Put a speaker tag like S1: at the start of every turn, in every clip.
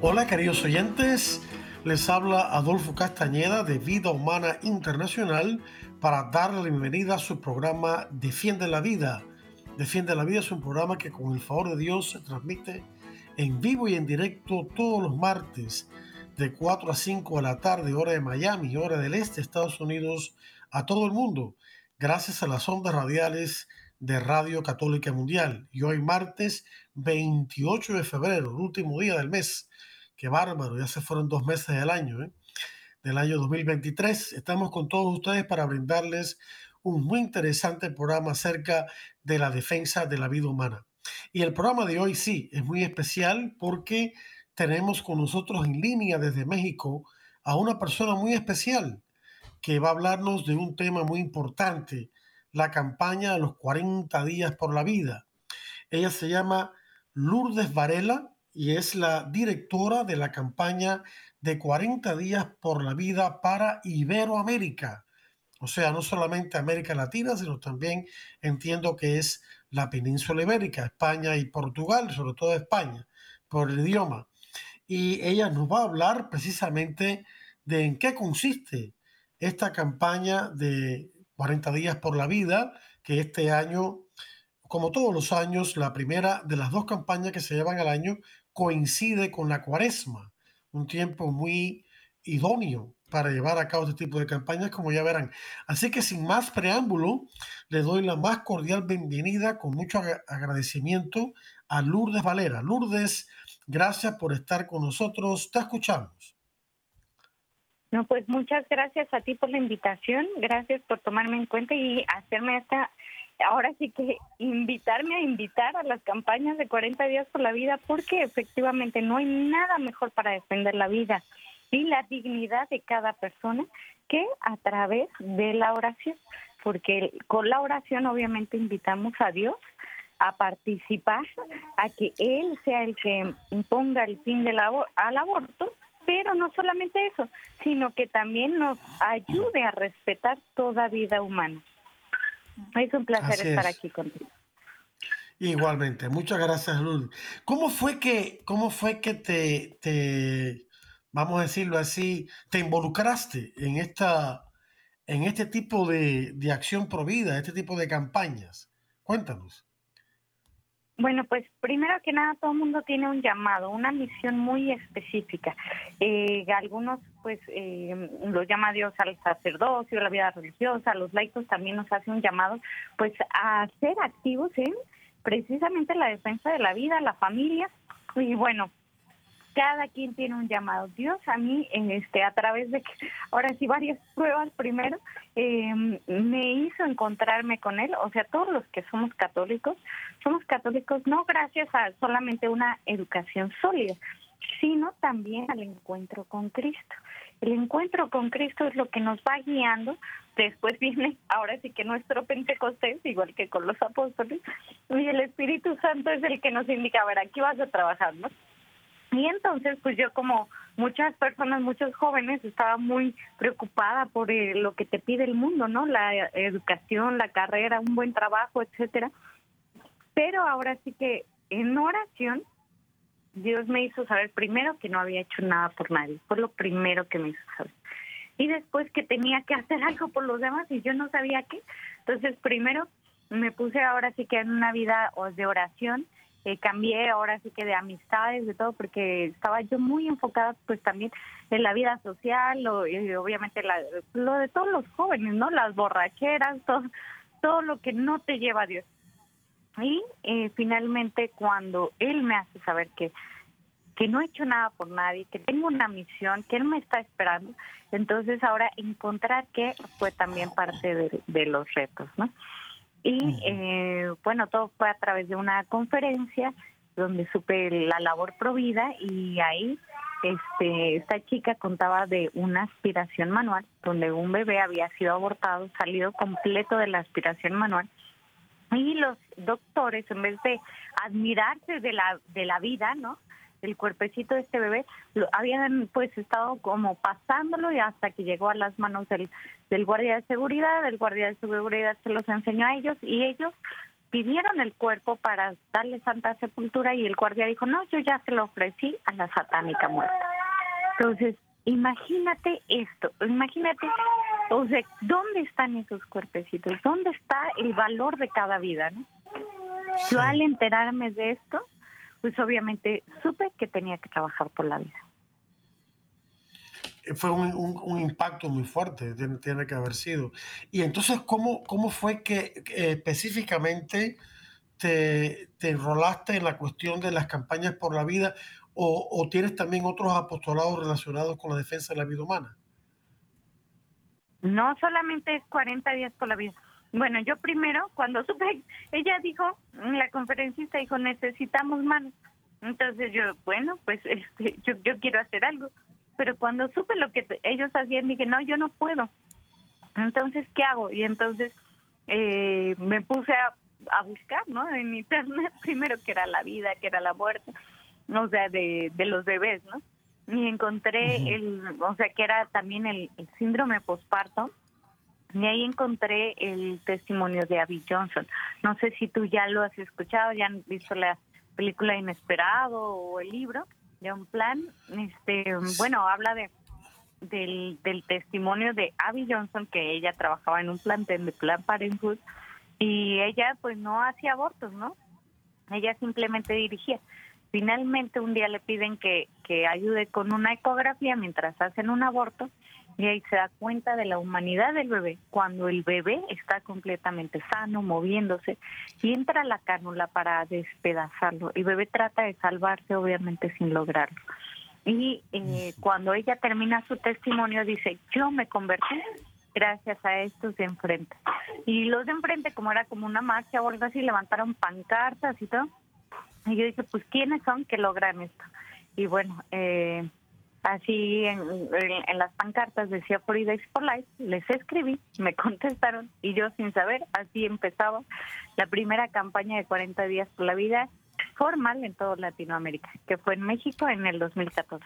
S1: Hola queridos oyentes, les habla Adolfo Castañeda de Vida Humana Internacional para darle la bienvenida a su programa Defiende la Vida. Defiende la Vida es un programa que con el favor de Dios se transmite en vivo y en directo todos los martes de 4 a 5 de la tarde, hora de Miami, hora del este, Estados Unidos, a todo el mundo, gracias a las ondas radiales de Radio Católica Mundial. Y hoy martes 28 de febrero, último día del mes, Qué bárbaro, ya se fueron dos meses del año, ¿eh? del año 2023. Estamos con todos ustedes para brindarles un muy interesante programa acerca de la defensa de la vida humana. Y el programa de hoy sí es muy especial porque tenemos con nosotros en línea desde México a una persona muy especial que va a hablarnos de un tema muy importante, la campaña de los 40 días por la vida. Ella se llama Lourdes Varela y es la directora de la campaña de 40 días por la vida para Iberoamérica. O sea, no solamente América Latina, sino también entiendo que es la península ibérica, España y Portugal, sobre todo España, por el idioma. Y ella nos va a hablar precisamente de en qué consiste esta campaña de 40 días por la vida, que este año, como todos los años, la primera de las dos campañas que se llevan al año coincide con la cuaresma, un tiempo muy idóneo para llevar a cabo este tipo de campañas, como ya verán. Así que sin más preámbulo, le doy la más cordial bienvenida, con mucho agradecimiento, a Lourdes Valera. Lourdes, gracias por estar con nosotros. Te escuchamos.
S2: No, pues muchas gracias a ti por la invitación, gracias por tomarme en cuenta y hacerme esta ahora sí que invitarme a invitar a las campañas de 40 días por la vida, porque efectivamente no hay nada mejor para defender la vida y la dignidad de cada persona que a través de la oración, porque con la oración obviamente invitamos a Dios a participar, a que Él sea el que imponga el fin del al aborto, pero no solamente eso, sino que también nos ayude a respetar toda vida humana. Es un placer estar aquí contigo.
S1: Igualmente, muchas gracias. ¿Cómo fue que, cómo fue que te, te, vamos a decirlo así, te involucraste en esta, en este tipo de, de acción provida, este tipo de campañas? Cuéntanos.
S2: Bueno, pues primero que nada, todo el mundo tiene un llamado, una misión muy específica. Eh, algunos, pues, eh, lo llama Dios al sacerdocio, la vida religiosa, los laicos también nos hace un llamado, pues, a ser activos en precisamente la defensa de la vida, la familia. Y bueno, cada quien tiene un llamado. Dios a mí, este, a través de ahora sí, varias pruebas primero, em, me hizo encontrarme con Él. O sea, todos los que somos católicos, somos católicos no gracias a solamente una educación sólida, sino también al encuentro con Cristo. El encuentro con Cristo es lo que nos va guiando. Después viene, ahora sí que nuestro Pentecostés, igual que con los apóstoles, y el Espíritu Santo es el que nos indica, a ver, aquí vas a trabajar, ¿no? Y entonces, pues yo como muchas personas, muchos jóvenes, estaba muy preocupada por eh, lo que te pide el mundo, ¿no? La educación, la carrera, un buen trabajo, etcétera. Pero ahora sí que en oración, Dios me hizo saber primero que no había hecho nada por nadie, fue lo primero que me hizo saber. Y después que tenía que hacer algo por los demás y yo no sabía qué. Entonces, primero me puse ahora sí que en una vida de oración eh, cambié ahora sí que de amistades, de todo, porque estaba yo muy enfocada pues también en la vida social, lo, y obviamente la, lo de todos los jóvenes, ¿no? Las borracheras, todo, todo lo que no te lleva a Dios. Y eh, finalmente cuando Él me hace saber que que no he hecho nada por nadie, que tengo una misión, que Él me está esperando, entonces ahora encontrar que fue también parte de, de los retos, ¿no? Y eh, bueno, todo fue a través de una conferencia donde supe la labor provida y ahí este, esta chica contaba de una aspiración manual, donde un bebé había sido abortado, salido completo de la aspiración manual, y los doctores, en vez de admirarse de la, de la vida, ¿no? El cuerpecito de este bebé, lo, habían pues estado como pasándolo y hasta que llegó a las manos del, del guardia de seguridad, el guardia de seguridad se los enseñó a ellos y ellos pidieron el cuerpo para darle santa sepultura y el guardia dijo, no, yo ya se lo ofrecí a la satánica muerte. Entonces, imagínate esto, imagínate, o sea, ¿dónde están esos cuerpecitos? ¿Dónde está el valor de cada vida? ¿no? Yo al enterarme de esto, pues obviamente supe que tenía que trabajar por la vida.
S1: Fue un, impacto muy fuerte, tiene, que haber sido. Y entonces, ¿cómo, cómo fue que específicamente te, te, enrolaste en la cuestión de las campañas por la vida o, o tienes también otros apostolados relacionados con la defensa de la vida humana?
S2: No solamente es 40 días por la vida. Bueno, yo primero, cuando supe, ella dijo, la conferencista dijo, necesitamos manos. Entonces yo, bueno, pues este, yo, yo quiero hacer algo. Pero cuando supe lo que ellos hacían, dije, no, yo no puedo. Entonces, ¿qué hago? Y entonces eh, me puse a, a, buscar, ¿no? En internet, primero que era la vida, que era la muerte, o sea, de, de los bebés, ¿no? Y encontré el, o sea, que era también el, el síndrome posparto y ahí encontré el testimonio de Abby Johnson. No sé si tú ya lo has escuchado, ya han visto la película Inesperado o el libro de un plan. Este, bueno, habla de del, testimonio de Abby Johnson que ella trabajaba en un plantel de Plan Parenthood y ella pues no hacía abortos, ¿no? Ella simplemente dirigía. Finalmente un día le piden que, que ayude con una ecografía mientras hacen un aborto y ahí se da cuenta de la humanidad del bebé cuando el bebé está completamente sano, moviéndose y entra la cánula para despedazarlo. El bebé trata de salvarse, obviamente sin lograrlo. Y eh, cuando ella termina su testimonio dice, yo me convertí gracias a estos de enfrente. Y los de enfrente, como era como una marcha o algo así, levantaron pancartas y todo. Y yo dije, pues, ¿quiénes son que logran esto? Y bueno, eh, Así en, las pancartas decía Fridays for Life, les escribí, me contestaron y yo sin saber, así empezaba la primera campaña de 40 días por la vida formal en toda Latinoamérica, que fue en México en el 2014.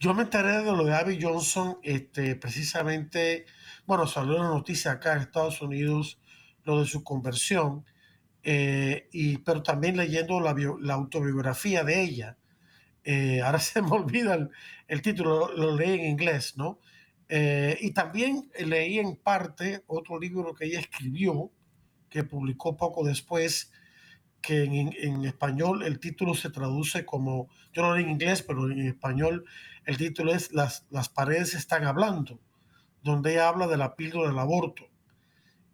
S1: Yo me enteré de lo de Abby Johnson, este, precisamente, bueno, salió una noticia acá en Estados Unidos, lo de su conversión, eh, y, pero también leyendo la, la autobiografía de ella eh, ahora se me olvida el, título, lo, leí en inglés, ¿no? Eh, y también leí en parte otro libro que ella escribió, que publicó poco después, que en, español el título se traduce como, yo lo leí en inglés, pero en español el título es Las, las paredes están hablando, donde ella habla de la píldora del aborto.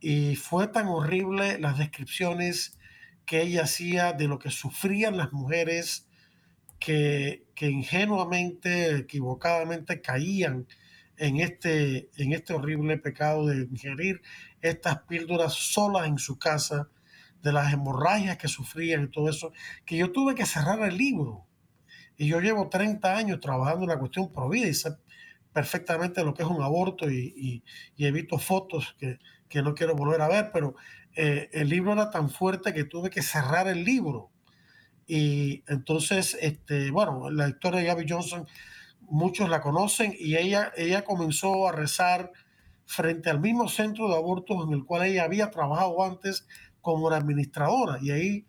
S1: Y fue tan horrible las descripciones que ella hacía de lo que sufrían las mujeres que, ingenuamente, equivocadamente caían en este, en este horrible pecado de ingerir estas píldoras solas en su casa, de las hemorragias que sufrían y todo eso, que yo tuve que cerrar el libro. Y yo llevo 30 años trabajando en la cuestión pro vida y sé perfectamente lo que es un aborto y, y, he visto fotos que, que, no quiero volver a ver, pero eh, el libro era tan fuerte que tuve que cerrar el libro y entonces, este, bueno, la historia de Abby Johnson, muchos la conocen y ella, ella comenzó a rezar frente al mismo centro de abortos en el cual ella había trabajado antes como administradora y ahí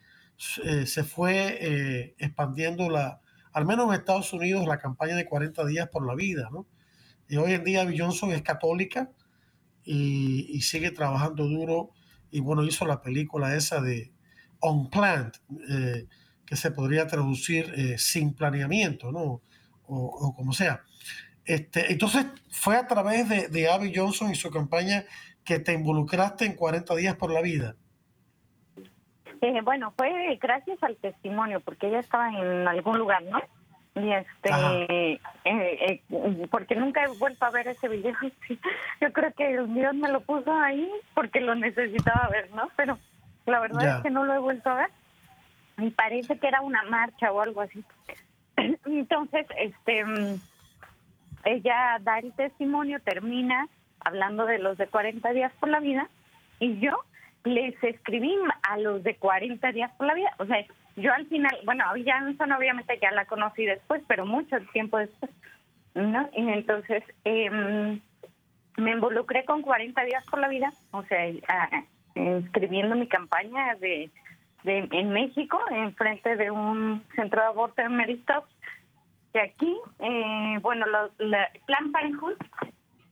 S1: eh, se fue eh, expandiendo la, al menos en Estados Unidos, la campaña de 40 días por la vida, ¿no? Y hoy en día Abby Johnson es católica y, y sigue trabajando duro y bueno, hizo la película esa de On Plant, eh, que se podría traducir eh, sin planeamiento, ¿no? O, como sea. Este, entonces, fue a través de, de Abby Johnson y su campaña que te involucraste en 40 días por la vida.
S2: Eh, bueno, fue gracias al testimonio, porque ella estaba en algún lugar, ¿no? Y este, eh, porque nunca he vuelto a ver ese video. Yo creo que Dios me lo puso ahí porque lo necesitaba ver, ¿no? Pero la verdad es que no lo he vuelto a ver. Y parece que era una marcha o algo así. Entonces, este, mm, ella da el testimonio, termina hablando de los de 40 días por la vida y yo les escribí a los de 40 días por la vida. O sea, yo al final, bueno, Jansson obviamente ya la conocí después, pero mucho tiempo después, ¿no? Y entonces em, me involucré con 40 días por la vida, o sea, escribiendo mi campaña de, de en México, en frente de un centro de aborto en Meristop, que aquí, eh, bueno, los, la Plan Parenthood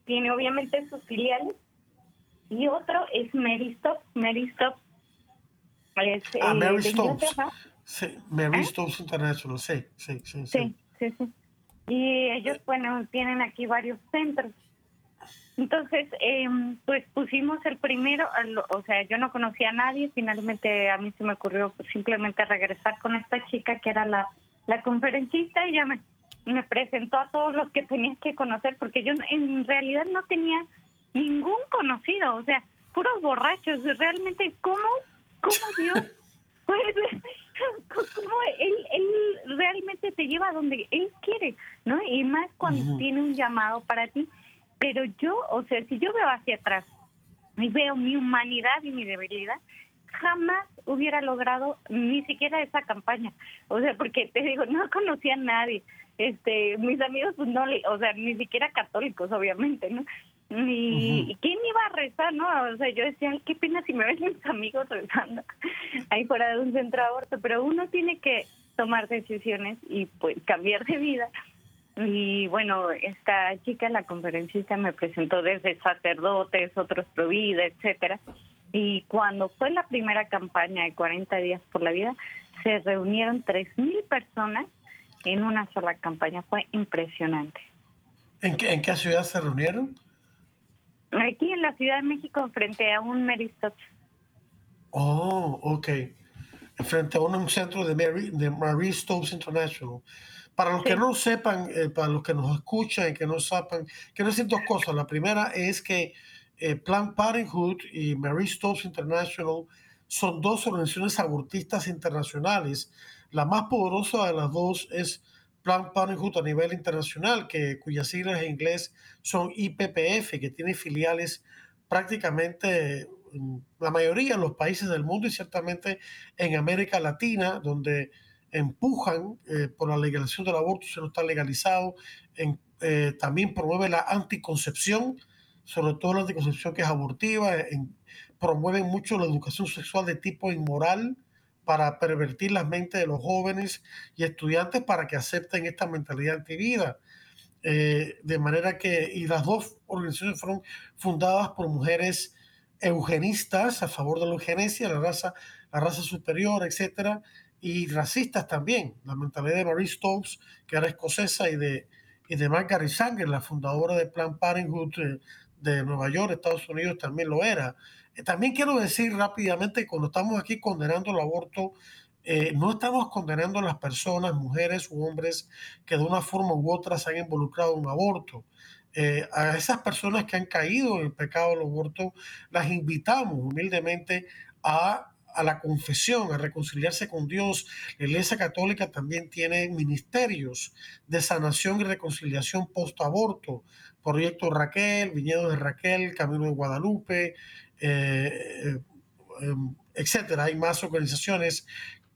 S2: tiene obviamente sus filiales y otro es Mary Stop. Mary Stop
S1: es ah, eh, Mary. Sí, Mary ¿Eh? International, sí, sí, sí,
S2: sí. Sí, sí, Y ellos, bueno, tienen aquí varios centros. Entonces, eh, pues pusimos el primero, o sea, yo no conocía a nadie, finalmente a mí se me ocurrió pues, simplemente regresar con esta chica que era la, la conferencista y ya me, me presentó a todos los que tenía que conocer, porque yo en realidad no tenía ningún conocido, o sea, puros borrachos. Realmente, ¿cómo, cómo Dios pues, cómo él, él realmente te lleva a donde él quiere, ¿no? Y más cuando tiene un llamado para ti. Pero yo, o sea, si yo veo hacia atrás y veo mi humanidad y mi debilidad, jamás hubiera logrado ni siquiera esa campaña. O sea, porque te digo, no conocía a nadie. Este, mis amigos, pues no, o sea, ni siquiera católicos, obviamente, ¿no? Ni, ¿quién iba a rezar, no? O sea, yo decía, qué pena si me ven mis amigos rezando ahí fuera de un centro de aborto, pero uno tiene que tomar decisiones y pues cambiar de vida. Y bueno, esta chica, la conferencista, me presentó desde sacerdotes, otros pro vida, etcétera. Y cuando fue la primera campaña de 40 días por la vida, se reunieron 3.000 personas en una sola campaña. Fue impresionante.
S1: ¿En qué, en qué ciudad se reunieron?
S2: Aquí en la Ciudad de México, frente a un Mary
S1: Oh, ok. Frente a un centro de Mary, de Mary Stopes International. Para los que no sepan, eh, para los que nos escuchan y que no sepan, quiero decir dos cosas. La primera es que eh, Planned Parenthood y Mary Stopes International son dos organizaciones abortistas internacionales. La más poderosa de las dos es Planned Parenthood a nivel internacional, que, cuyas siglas en inglés son IPPF, que tiene filiales prácticamente en la mayoría de los países del mundo y ciertamente en América Latina, donde empujan eh, por la legalización del aborto, si no está legalizado, eh, también promueve la anticoncepción, sobre todo la anticoncepción que es abortiva, en, promueven mucho la educación sexual de tipo inmoral, para pervertir las mentes de los jóvenes y estudiantes para que acepten esta mentalidad antivida. Eh, de manera que, y las dos organizaciones fueron fundadas por mujeres eugenistas a favor de la eugenesia, la raza, la raza superior, etcétera, y racistas también. La mentalidad de Marie Stokes, que era escocesa, y de, y de Margaret Sanger, la fundadora de Planned Parenthood de, de Nueva York, Estados Unidos, también lo era. Eh, también quiero decir rápidamente, cuando estamos aquí condenando el aborto, eh, no estamos condenando a las personas, mujeres u hombres, que de una forma u otra se han involucrado en un aborto. Eh, a esas personas que han caído en el pecado del aborto, las invitamos humildemente a, a la confesión, a reconciliarse con Dios. La Iglesia Católica también tiene ministerios de sanación y reconciliación post-aborto. Proyecto Raquel, Viñedo de Raquel, Camino de Guadalupe, eh, em, etcétera. Hay más organizaciones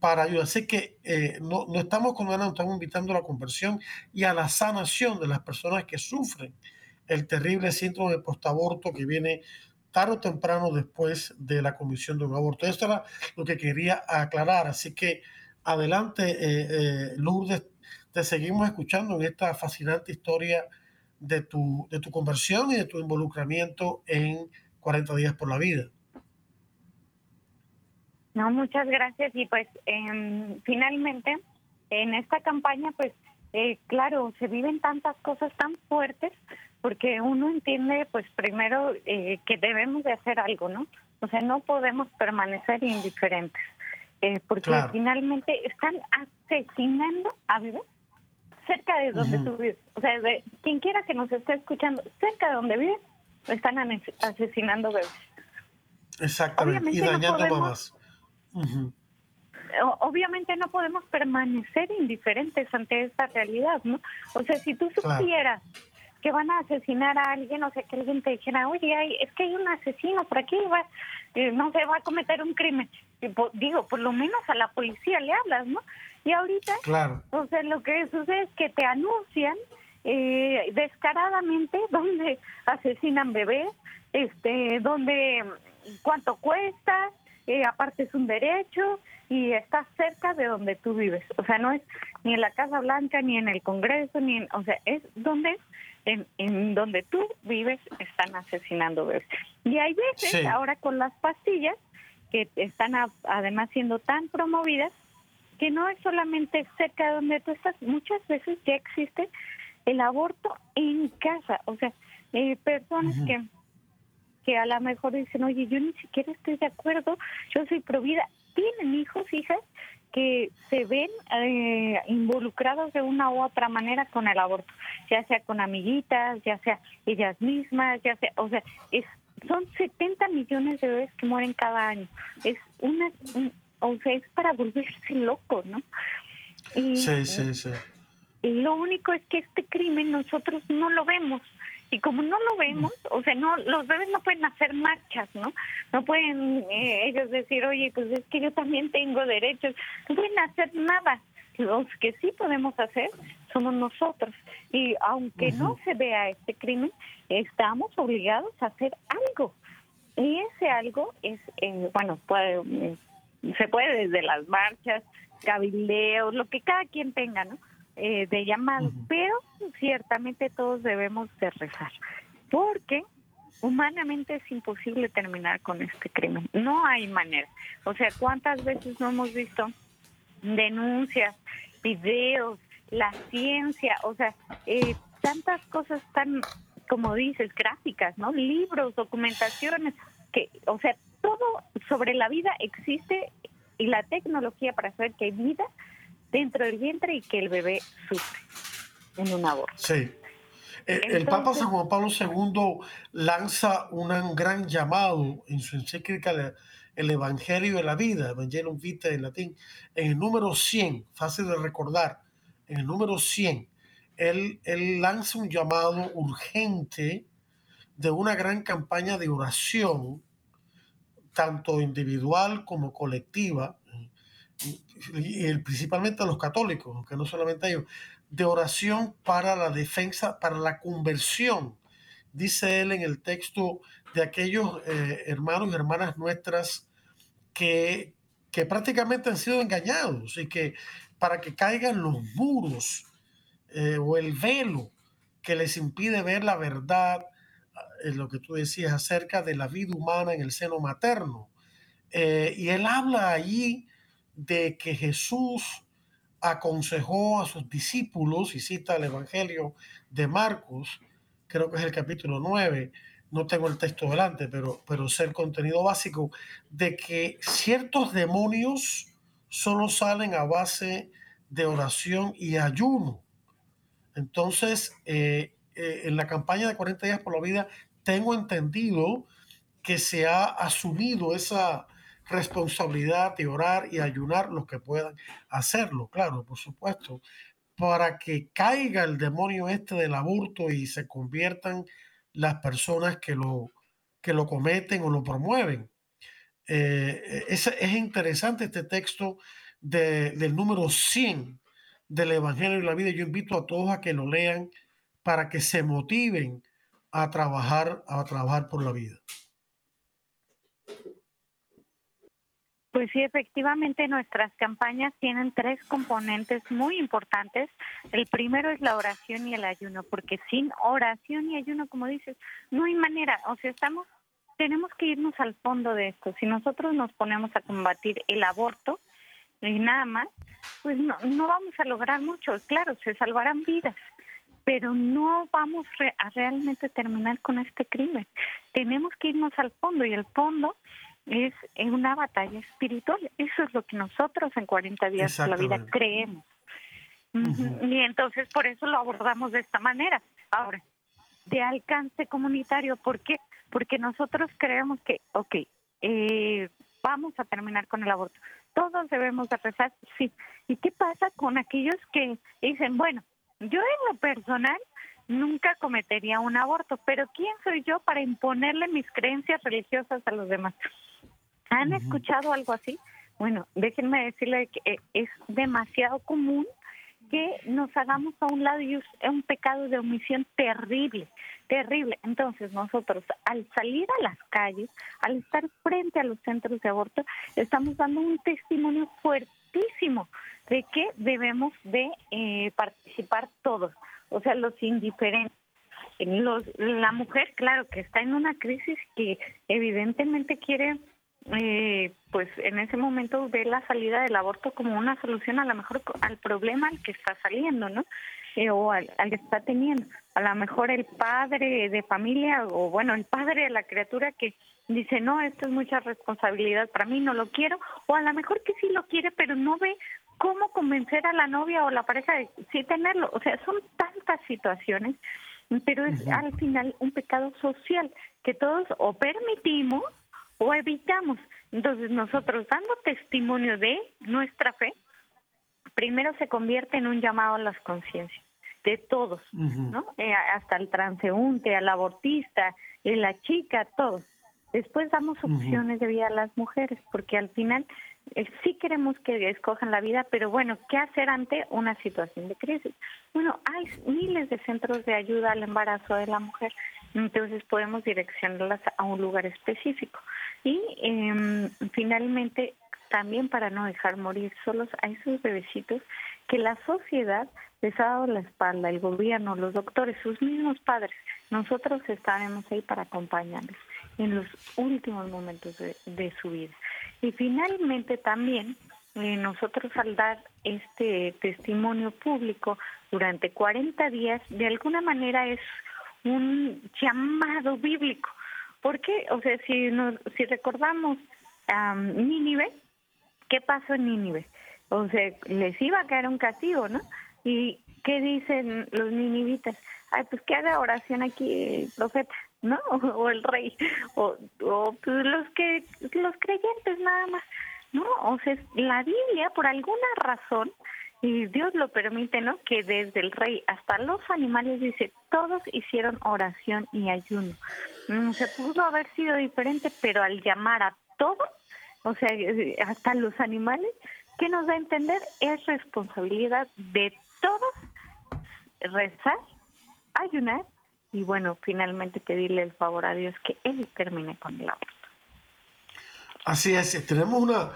S1: para ayudar. Así que eh, no, no, estamos condenando, estamos invitando a la conversión y a la sanación de las personas que sufren el terrible síndrome postaborto que viene tarde o temprano después de la comisión de un aborto. Esto era lo que quería aclarar. Así que adelante, eh, Lourdes, te seguimos escuchando en esta fascinante historia de tu, de tu conversión y de tu involucramiento en 40 días por la vida.
S2: No, muchas gracias. Y pues em, finalmente en esta campaña, pues eh, claro, se viven tantas cosas tan fuertes porque uno entiende, pues primero eh, que debemos de hacer algo, ¿no? O sea, no podemos permanecer indiferentes. Eh, porque finalmente están asesinando a bebés cerca de donde tú vives. O sea, de, quien quiera que nos esté escuchando, cerca de donde vives, están asesinando bebés.
S1: Exactamente, y dañando mamás.
S2: obviamente no podemos permanecer indiferentes ante esta realidad, ¿no? O sea, si tú supieras que van a asesinar a alguien, o sea, que alguien te dijera, oye, es que hay un asesino por aquí, va, eh, no se va a cometer un crimen. digo, por lo menos a la policía le hablas, ¿no? Y ahorita, claro. o sea, lo que sucede es que te anuncian eh, descaradamente donde asesinan bebés, este, donde cuánto cuesta, eh, aparte es un derecho y está cerca de donde tú vives. O sea, no es ni en la Casa Blanca, ni en el Congreso, ni en, o sea, es donde en, en donde tú vives están asesinando bebés. Y hay veces, ahora con las pastillas, que están además siendo tan promovidas, que no es solamente cerca de donde tú estás, muchas veces ya existe el aborto en casa. O sea, eh, personas que que a lo mejor dicen, oye, yo ni siquiera estoy de acuerdo, yo soy provida. Tienen hijos, hijas, que se ven eh, involucrados de una u otra manera con el aborto, ya sea con amiguitas, ya sea ellas mismas, ya sea, o sea, es, son 70 millones de bebés que mueren cada año. Es una, o sea, es para volverse loco, ¿no?
S1: Y, sí, sí, sí.
S2: Y lo único es que este crimen nosotros no lo vemos y como no lo vemos, o sea, no los bebés no pueden hacer marchas, ¿no? No pueden eh, ellos decir, oye, pues es que yo también tengo derechos, no pueden hacer nada. Los que sí podemos hacer somos nosotros. Y aunque no se vea este crimen, estamos obligados a hacer algo. Y ese algo es, eh, bueno, puede, eh, se puede desde las marchas, cabildeos, lo que cada quien tenga, ¿no? Eh, de llamado, pero ciertamente todos debemos de rezar, porque humanamente es imposible terminar con este crimen, no hay manera. O sea, ¿cuántas veces no hemos visto denuncias, videos, la ciencia, o sea, eh, tantas cosas tan, como dices, gráficas, ¿no? Libros, documentaciones, que, o sea, todo sobre la vida existe y la tecnología para saber que hay vida dentro del vientre y que el bebé sufre en un aborto.
S1: Sí. El, Papa San Juan Pablo II lanza un gran llamado en su encíclica El Evangelio de la Vida, Evangelium Vitae en latín, en el número 100, fácil de recordar, en el número 100, él, él lanza un llamado urgente de una gran campaña de oración, tanto individual como colectiva, y principalmente a los católicos, aunque no solamente a ellos, de oración para la defensa, para la conversión, dice él en el texto de aquellos eh, hermanos y hermanas nuestras que, que prácticamente han sido engañados y que para que caigan los muros eh, o el velo que les impide ver la verdad, en eh, lo que tú decías acerca de la vida humana en el seno materno. y él habla allí de que Jesús aconsejó a sus discípulos, y cita el Evangelio de Marcos, creo que es el capítulo 9, no tengo el texto delante, pero, pero es el contenido básico, de que ciertos demonios solo salen a base de oración y ayuno. Entonces, eh, eh, en la campaña de 40 días por la vida, tengo entendido que se ha asumido esa, responsabilidad de orar y ayunar los que puedan hacerlo, claro, por supuesto, para que caiga el demonio este del aborto y se conviertan las personas que lo, que lo cometen o lo promueven. Eh, es, es, interesante este texto del número 100 del Evangelio de la Vida. Yo invito a todos a que lo lean para que se motiven a trabajar, a trabajar por la vida.
S2: Pues sí, efectivamente nuestras campañas tienen tres componentes muy importantes. El primero es la oración y el ayuno, porque sin oración y ayuno, como dices, no hay manera. O sea, estamos, tenemos que irnos al fondo de esto. Si nosotros nos ponemos a combatir el aborto y nada más, pues no, no vamos a lograr mucho. Claro, se salvarán vidas, pero no vamos a realmente terminar con este crimen. Tenemos que irnos al fondo y el fondo es una batalla espiritual. Eso es lo que nosotros en 40 días de la vida creemos. Y entonces por eso lo abordamos de esta manera. Ahora, de alcance comunitario, ¿por qué? Porque nosotros creemos que, ok, eh, vamos a terminar con el aborto, todos debemos de rezar, sí. ¿Y qué pasa con aquellos que dicen, bueno, yo en lo personal nunca cometería un aborto, pero ¿quién soy yo para imponerle mis creencias religiosas a los demás? ¿Han escuchado algo así? Bueno, déjenme decirle que eh, es demasiado común que nos hagamos a un lado y es un pecado de omisión terrible, terrible. Entonces nosotros al salir a las calles, al estar frente a los centros de aborto, estamos dando un testimonio fuertísimo de que debemos de eh, participar todos, o sea, los indiferentes. Los, la mujer, claro, que está en una crisis que evidentemente quiere eh, pues en ese momento ve la salida del aborto como una solución a lo mejor al problema al que está saliendo, ¿no? Eh, o al, al, que está teniendo. A lo mejor el padre de familia o bueno, el padre de la criatura que dice, no, esto es mucha responsabilidad para mí, no lo quiero, o a lo mejor que sí lo quiere, pero no ve cómo convencer a la novia o la pareja de sí tenerlo. O sea, son tantas situaciones, pero es al final un pecado social que todos o permitimos o evitamos. Entonces nosotros dando testimonio de nuestra fe, primero se convierte en un llamado a las conciencias de todos, ¿no? Eh, hasta el transeúnte, al abortista, eh, la chica, todos. Después damos opciones de vida a las mujeres, porque al final eh, sí queremos que escojan la vida, pero bueno, ¿qué hacer ante una situación de crisis? Bueno, hay miles de centros de ayuda al embarazo de la mujer, entonces podemos direccionarlas a un lugar específico. Y eh, finalmente, también para no dejar morir solos a esos bebecitos que la sociedad les ha dado la espalda, el gobierno, los doctores, sus mismos padres. Nosotros estaremos ahí para acompañarles en los últimos momentos de, su vida. Y finalmente también eh, nosotros al dar este testimonio público durante 40 días, de alguna manera es un llamado bíblico ¿Por qué? O sea, si, nos, si recordamos a Nínive, ¿qué pasó en Nínive? O sea, les iba a caer un castigo, ¿no? ¿Y qué dicen los ninivitas? Ay, pues que haga oración aquí el profeta, ¿no? O, el rey, o, o pues los que los creyentes nada más, ¿no? O sea, la Biblia por alguna razón y Dios lo permite, ¿no? Que desde el rey hasta los animales, dice, todos hicieron oración y ayuno. Mm, se pudo haber sido diferente, pero al llamar a todos, o sea, hasta los animales, ¿qué nos da a entender? Es responsabilidad de todos rezar, ayunar y, bueno, finalmente pedirle el favor a Dios que Él termine con el aborto.
S1: Así es, tenemos una,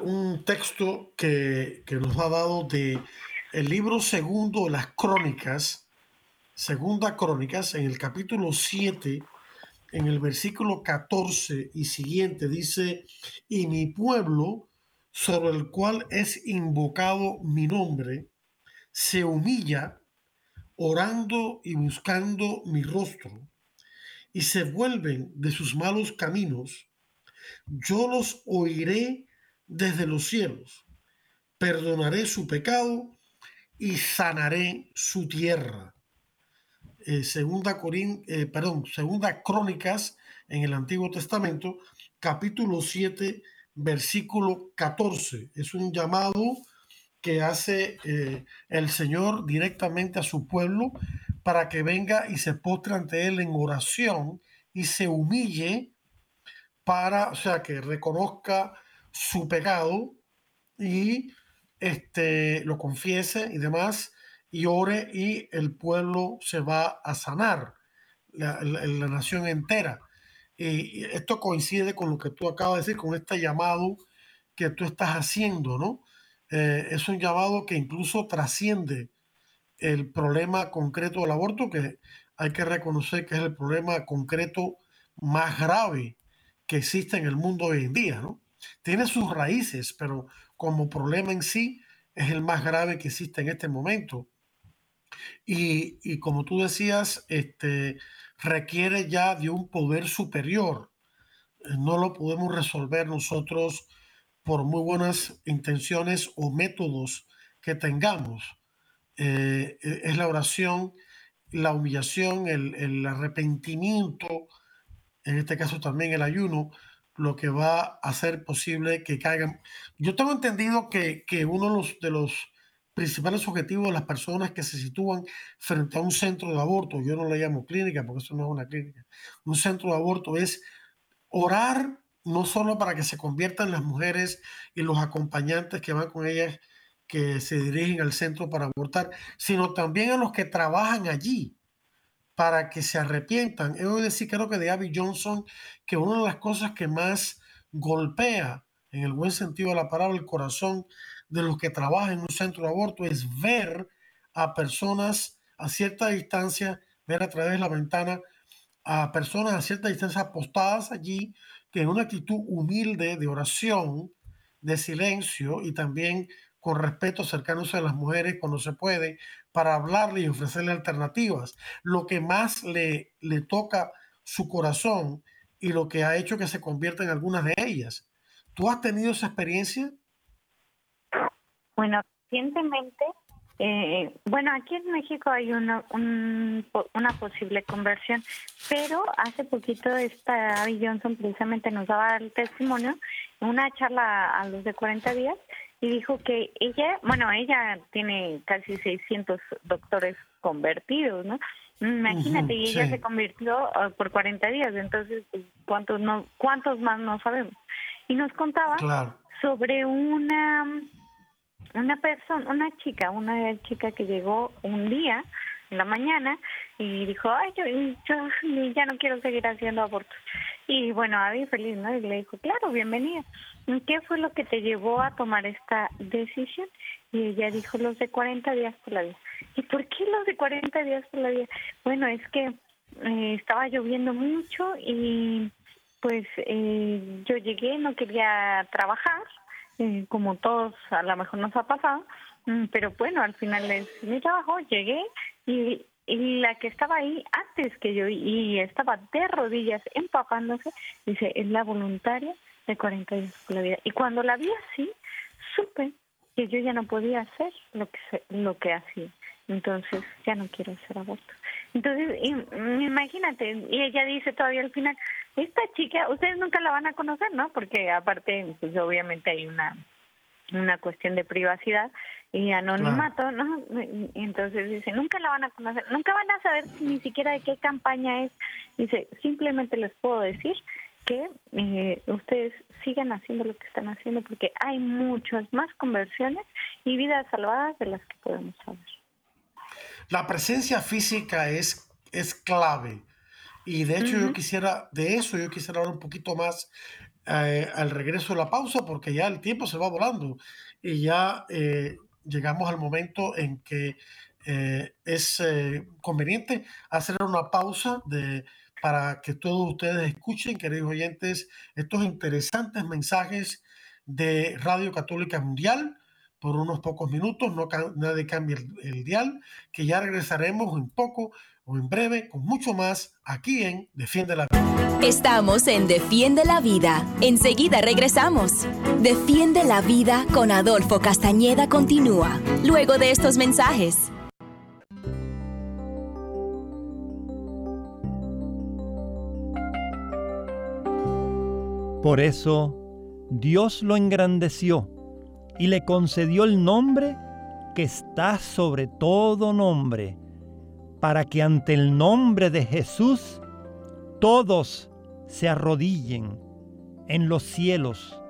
S1: un texto que, nos ha dado de el libro segundo de las crónicas, segunda crónicas, en el capítulo 7, en el versículo 14 y siguiente, dice, y mi pueblo, sobre el cual es invocado mi nombre, se humilla orando y buscando mi rostro, y se vuelven de sus malos caminos yo los oiré desde los cielos, perdonaré su pecado y sanaré su tierra. Eh, segunda, Corín, eh, perdón, segunda Crónicas en el Antiguo Testamento, capítulo 7, versículo 14. Es un llamado que hace eh, el Señor directamente a su pueblo para que venga y se postre ante Él en oración y se humille para, o sea, que reconozca su pecado y este, lo confiese y demás, y ore y el pueblo se va a sanar, la, nación entera. Y esto coincide con lo que tú acabas de decir, con este llamado que tú estás haciendo, ¿no? Eh, es un llamado que incluso trasciende el problema concreto del aborto, que hay que reconocer que es el problema concreto más grave que existe en el mundo hoy en día, ¿no? Tiene sus raíces, pero como problema en sí es el más grave que existe en este momento. Y, como tú decías, este, requiere ya de un poder superior. Eh, no lo podemos resolver nosotros por muy buenas intenciones o métodos que tengamos. Eh, e, es la oración, la humillación, el arrepentimiento, en este caso también el ayuno, lo que va a hacer posible que caigan. Yo tengo entendido que, uno de los, de los principales objetivos de las personas que se sitúan frente a un centro de aborto, yo no le llamo clínica porque eso no es una clínica, un centro de aborto es orar no solo para que se conviertan las mujeres y los acompañantes que van con ellas, que se dirigen al centro para abortar, sino también a los que trabajan allí para que se arrepientan. Oído decir, creo que de Abby Johnson, que una de las cosas que más golpea, en el buen sentido de la palabra, el corazón de los que trabajan en un centro de aborto es ver a personas a cierta distancia, ver a través de la ventana a personas a cierta distancia apostadas allí, que en una actitud humilde de oración, de silencio y también con respeto cercanos a las mujeres cuando se puede, para hablarle y ofrecerle alternativas. Lo que más le, le toca su corazón y lo que ha hecho que se convierta en algunas de ellas. ¿Tú has tenido esa experiencia?
S2: Bueno, recientemente, eh, bueno, aquí en México hay una, una posible conversión, pero hace poquito esta Abby Johnson precisamente nos daba el testimonio, una charla a los de 40 días, y dijo que ella, bueno, ella tiene casi 600 doctores convertidos, ¿no? Imagínate, y ella se convirtió ah, por 40 días, entonces, pues, ¿cuántos, no, ¿cuántos más no sabemos? Y nos contaba sobre una una persona, una chica, una chica que llegó un día en la mañana y dijo, ay, yo, ya no quiero seguir haciendo abortos. Y bueno, Abby feliz, ¿no? Y le dijo, claro, bienvenida. ¿Qué fue lo que te llevó a tomar esta decisión? Y ella dijo, los de 40 días por la vida. ¿Y por qué los de 40 días por la vida? Bueno, es que eh, estaba lloviendo mucho y pues eh, yo llegué, no quería trabajar eh, como todos a lo mejor nos ha pasado, mm, pero bueno, al final es mi trabajo, llegué y, la que estaba ahí antes que yo y estaba de rodillas empapándose, dice, es la voluntaria de 40 días por la vida. Y cuando la vi así, supe que yo ya no podía hacer lo que, lo que hacía. Entonces ya no quiero hacer aborto. Entonces, imagínate, y ella dice todavía al final, esta chica, ustedes nunca la van a conocer, ¿no? Porque aparte, pues obviamente hay una una cuestión de privacidad y anonimato, ¿no? Entonces dice, nunca la van a conocer, nunca van a saber ni siquiera de qué campaña es. Dice, simplemente les puedo decir que eh, ustedes sigan haciendo lo que están haciendo porque hay muchas más conversiones y vidas salvadas de las que podemos saber.
S1: La presencia física es, es clave. Y de hecho yo quisiera, de eso yo quisiera hablar un poquito más eh, al regreso de la pausa, porque ya el tiempo se va volando y ya eh, llegamos al momento en que eh, es conveniente hacer una pausa de, para que todos ustedes escuchen, queridos oyentes, estos interesantes mensajes de Radio Católica Mundial por unos pocos minutos, no nadie cambia el, dial, que ya regresaremos un poco o en breve con mucho más aquí en Defiende la Vida.
S3: Estamos en Defiende la Vida. Enseguida regresamos. Defiende la Vida con Adolfo Castañeda continúa, luego de estos mensajes.
S4: Por eso, Dios lo engrandeció y le concedió el nombre que está sobre todo nombre, para que ante el nombre de Jesús todos se arrodillen en los cielos,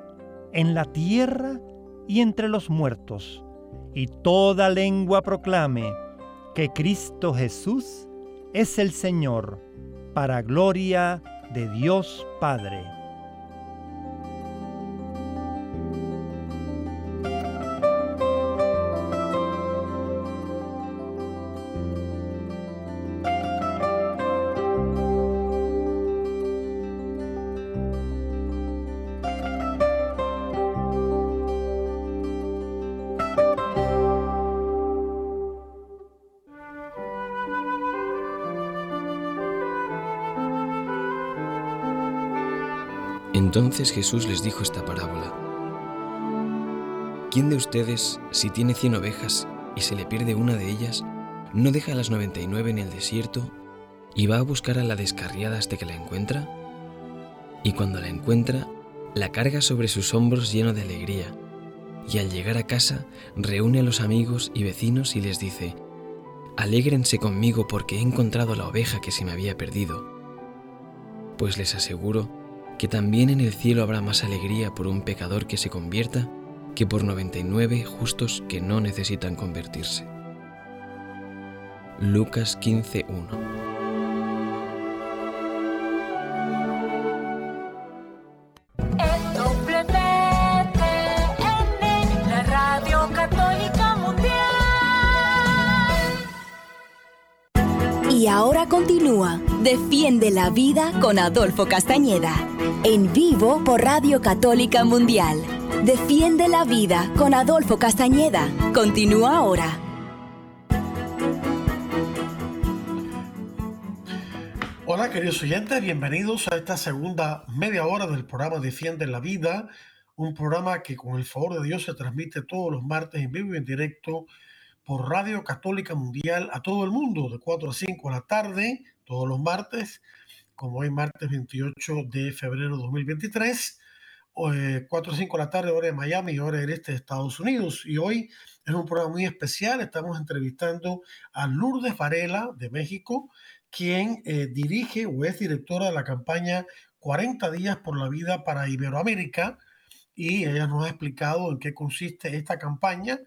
S4: en la tierra y entre los muertos, y toda lengua proclame que Cristo Jesús es el Señor, para gloria de Dios Padre.
S5: Entonces Jesús les dijo esta parábola. ¿Quién de ustedes, si tiene cien ovejas y se le pierde una de ellas, no deja las noventa y nueve en el desierto y va a buscar a la descarriada hasta que la encuentra? y cuando la encuentra, la carga sobre sus hombros lleno de alegría, y al llegar a casa reúne a los amigos y vecinos y les dice, Alégrense conmigo porque he encontrado la oveja que se me había perdido. Pues les aseguro que también en el cielo habrá más alegría por un pecador que se convierta que por 99 justos que no necesitan convertirse. Lucas 15.1
S3: Defiende la Vida con Adolfo Castañeda. En vivo por Radio Católica Mundial. Defiende la Vida con Adolfo Castañeda. Continúa ahora.
S1: Hola queridos oyentes, bienvenidos a esta segunda media hora del programa Defiende la Vida, un programa que con el favor de Dios se transmite todos los martes en vivo y en directo por Radio Católica Mundial a todo el mundo de 4 a 5 de la tarde, todos los martes, como hoy martes 28 de febrero de 2023, 4 eh, a 5 de la tarde, hora de Miami hora del este de Estados Unidos. Y hoy es un programa muy especial, estamos entrevistando a Lourdes Varela de México, quien eh, dirige o es directora de la campaña 40 días por la vida para Iberoamérica y ella nos ha explicado en qué consiste esta campaña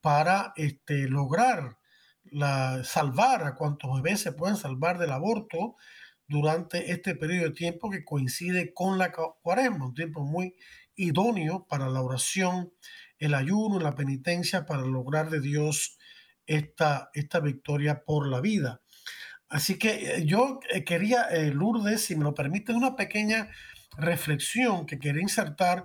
S1: para este, lograr la, salvar a cuantos bebés se pueden salvar del aborto durante este periodo de tiempo que coincide con la cuaresma, un tiempo muy idóneo para la oración, el ayuno la penitencia para lograr de Dios esta, esta victoria por la vida. Así que eh, yo eh, quería, eh, Lourdes, si me lo permite, una pequeña reflexión que quería insertar,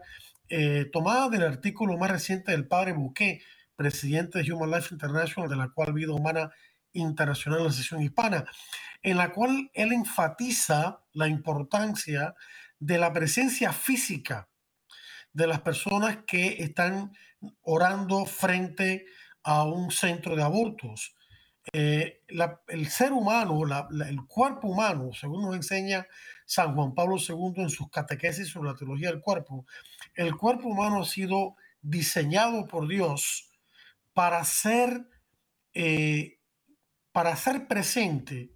S1: tomada del artículo más reciente del padre Bouquet, presidente de Human Life International, de la cual Vida Humana Internacional, la sesión hispana, en la cual él enfatiza la importancia de la presencia física de las personas que están orando frente a un centro de abortos. Eh, el ser humano, el cuerpo humano, según nos enseña San Juan Pablo II en sus catequesis sobre la teología del cuerpo, el cuerpo humano ha sido diseñado por Dios para ser, eh, para ser presente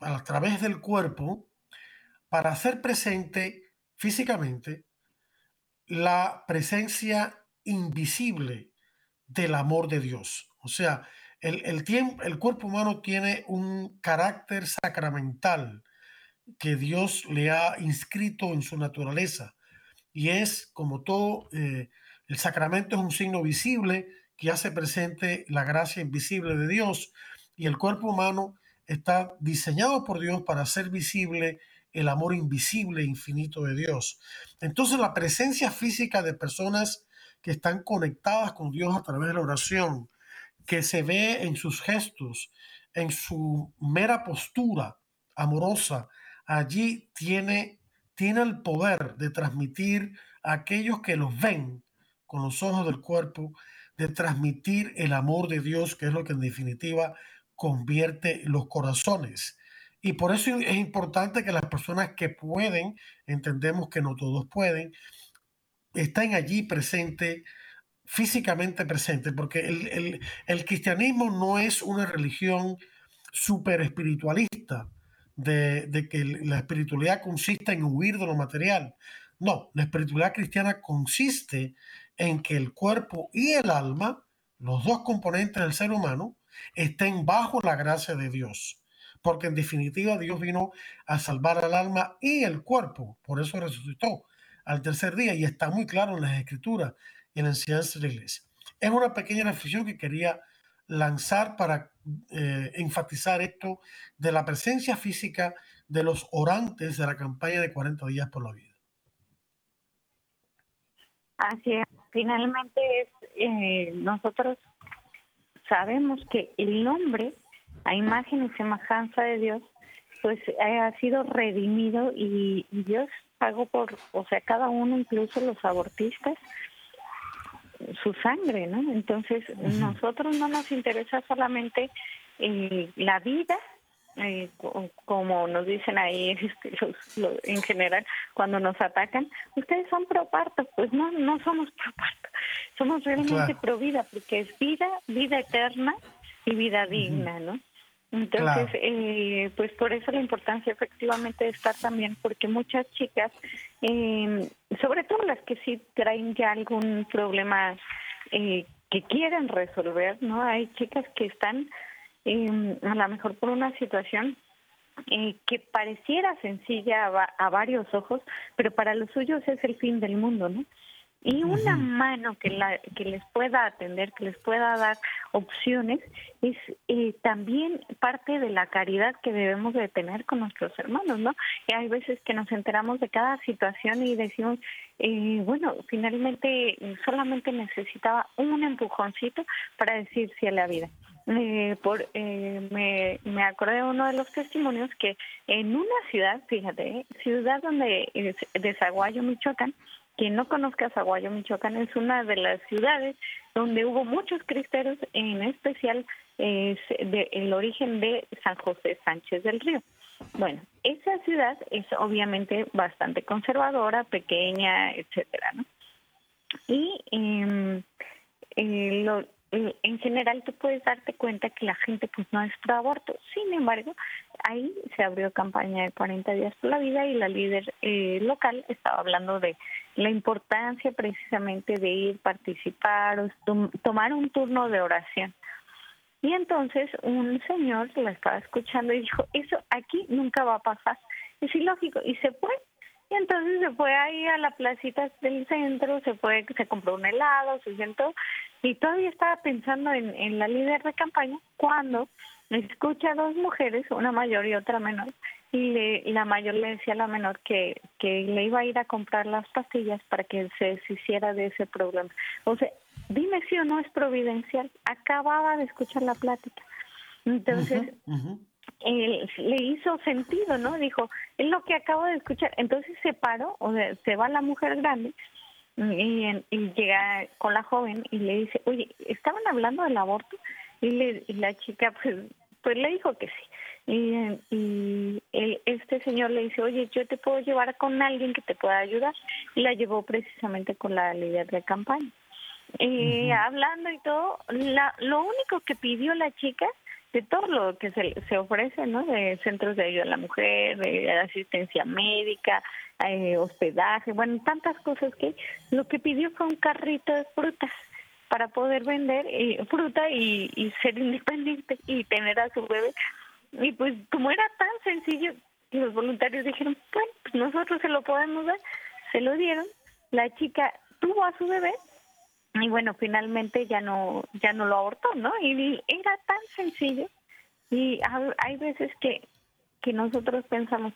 S1: a través del cuerpo, para hacer presente físicamente la presencia invisible del amor de Dios. O sea, el, tiempo, el cuerpo humano tiene un carácter sacramental que Dios le ha inscrito en su naturaleza. Y es, como todo, eh, el sacramento es un signo visible que hace presente la gracia invisible de Dios y el cuerpo humano está diseñado por Dios para hacer visible el amor invisible e infinito de Dios. Entonces la presencia física de personas que están conectadas con Dios a través de la oración, que se ve en sus gestos, en su mera postura amorosa, allí tiene, tiene el poder de transmitir a aquellos que los ven con los ojos del cuerpo de transmitir el amor de Dios, que es lo que en definitiva convierte los corazones. Y por eso es importante que las personas que pueden, entendemos que no todos pueden, estén allí presentes, físicamente presentes, porque el, cristianismo no es una religión súper espiritualista, de, de que la espiritualidad consiste en huir de lo material. No, la espiritualidad cristiana consiste en que el cuerpo y el alma, los dos componentes del ser humano, estén bajo la gracia de Dios. Porque en definitiva Dios vino a salvar al alma y el cuerpo. Por eso resucitó al tercer día y está muy claro en las escrituras y en la enseñanza de la iglesia. Es una pequeña reflexión que quería lanzar para eh, enfatizar esto de la presencia física de los orantes de la campaña de 40 días por la vida.
S2: Así es finalmente es, eh, nosotros sabemos que el hombre, a imagen y semejanza de Dios, pues ha sido redimido y, Dios pagó por, o sea, cada uno, incluso los abortistas, su sangre, ¿no? Entonces, nosotros no nos interesa solamente eh, la vida eh, como nos dicen ahí este, en general cuando nos atacan, ustedes son pro parto, pues no, no somos pro parto, somos realmente pro vida, porque es vida, vida eterna y vida digna, ¿no? Entonces, eh, pues por eso la importancia efectivamente de estar también, porque muchas chicas, eh, sobre todo las que sí traen ya algún problema eh, que quieren resolver, ¿no? Hay chicas que están eh, a lo mejor por una situación eh, que pareciera sencilla a, varios ojos, pero para los suyos es el fin del mundo, ¿no? Y una mano que, la, que les pueda atender, que les pueda dar opciones, es eh, también parte de la caridad que debemos de tener con nuestros hermanos, ¿no? Y hay veces que nos enteramos de cada situación y decimos, eh, bueno, finalmente solamente necesitaba un empujoncito para decir sí a la vida. Eh, por, eh, me, me acordé de uno de los testimonios que en una ciudad, fíjate, ciudad donde de Zaguayo, Michoacán, quien no conozca Zaguayo, Michoacán, es una de las ciudades donde hubo muchos cristeros, en especial es de, el origen de San José Sánchez del Río. Bueno, esa ciudad es obviamente bastante conservadora, pequeña, etcétera, ¿no? Y eh, eh, lo, en general tú puedes darte cuenta que la gente pues no es pro aborto. Sin embargo, ahí se abrió campaña de 40 días por la vida y la líder eh, local estaba hablando de la importancia precisamente de ir, participar, o tomar un turno de oración. Y entonces un señor la estaba escuchando y dijo, eso aquí nunca va a pasar. Es ilógico. Y se fue y entonces se fue ahí a la placita del centro, se fue, se compró un helado, se sentó y todavía estaba pensando en, la líder de campaña cuando escucha a dos mujeres, una mayor y otra menor, y le, la mayor le decía a la menor que, que le iba a ir a comprar las pastillas para que se deshiciera de ese problema. O sea, dime si o no es providencial. Acababa de escuchar la plática. Entonces, le hizo sentido, ¿no? Dijo, es lo que acabo de escuchar. Entonces se paró, o sea, se va la mujer grande y, llega con la joven y le dice, oye, ¿estaban hablando del aborto? Y, le, la chica, pues, pues le dijo que sí. Y, y este señor le dice, oye, yo te puedo llevar con alguien que te pueda ayudar. Y la llevó precisamente con la líder de campaña. Y hablando y todo, la, lo único que pidió la chica de todo lo que se, se ofrece, ¿no? De centros de ayuda a la mujer, de asistencia médica, eh, hospedaje, bueno, tantas cosas que lo que pidió fue un carrito de frutas para poder vender eh, fruta y, y ser independiente y tener a su bebé. Y pues como era tan sencillo, los voluntarios dijeron, bueno, pues nosotros se lo podemos dar, se lo dieron, la chica tuvo a su bebé y bueno finalmente ya no ya no lo abortó no y era tan sencillo. Y hay veces que que nosotros pensamos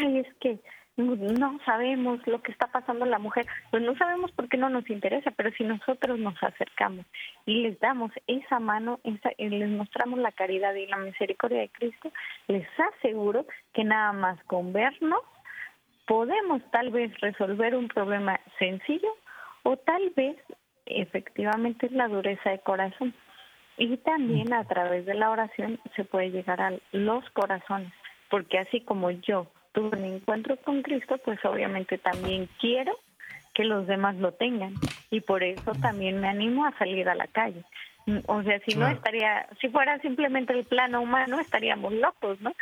S2: ay es que no sabemos lo que está pasando a la mujer pues no sabemos porque no nos interesa pero si nosotros nos acercamos y les damos esa mano esa, les mostramos la caridad y la misericordia de Cristo les aseguro que nada más con vernos podemos tal vez resolver un problema sencillo o tal vez efectivamente es la dureza de corazón. Y también a través de la oración se puede llegar a los corazones, porque así como yo tuve un encuentro con Cristo, pues obviamente también quiero que los demás lo tengan y por eso también me animo a salir a la calle. O sea, si no estaría, si fuera simplemente el plano humano, estaríamos locos, ¿no?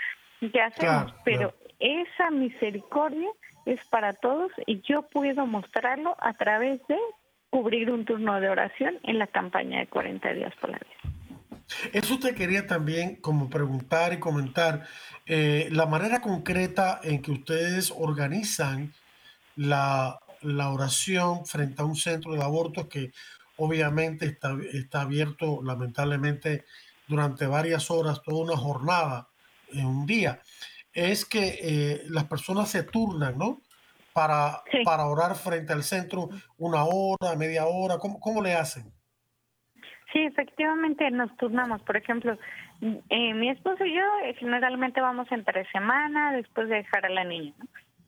S2: ¿Qué hacemos? Pero esa misericordia es para todos y yo puedo mostrarlo a través de cubrir un turno de oración en la campaña de 40 días por la vida.
S1: Eso te quería también como preguntar y comentar eh, la manera concreta en que ustedes organizan la, la, oración frente a un centro de abortos que obviamente está, está abierto lamentablemente durante varias horas, toda una jornada en un día. Es que eh, las personas se turnan, ¿no? Para, para orar frente al centro una hora, media hora? ¿Cómo, cómo le hacen?
S2: Sí, efectivamente nos turnamos. Por ejemplo, eh, mi esposo y yo eh, generalmente vamos entre semana después de dejar a la niña.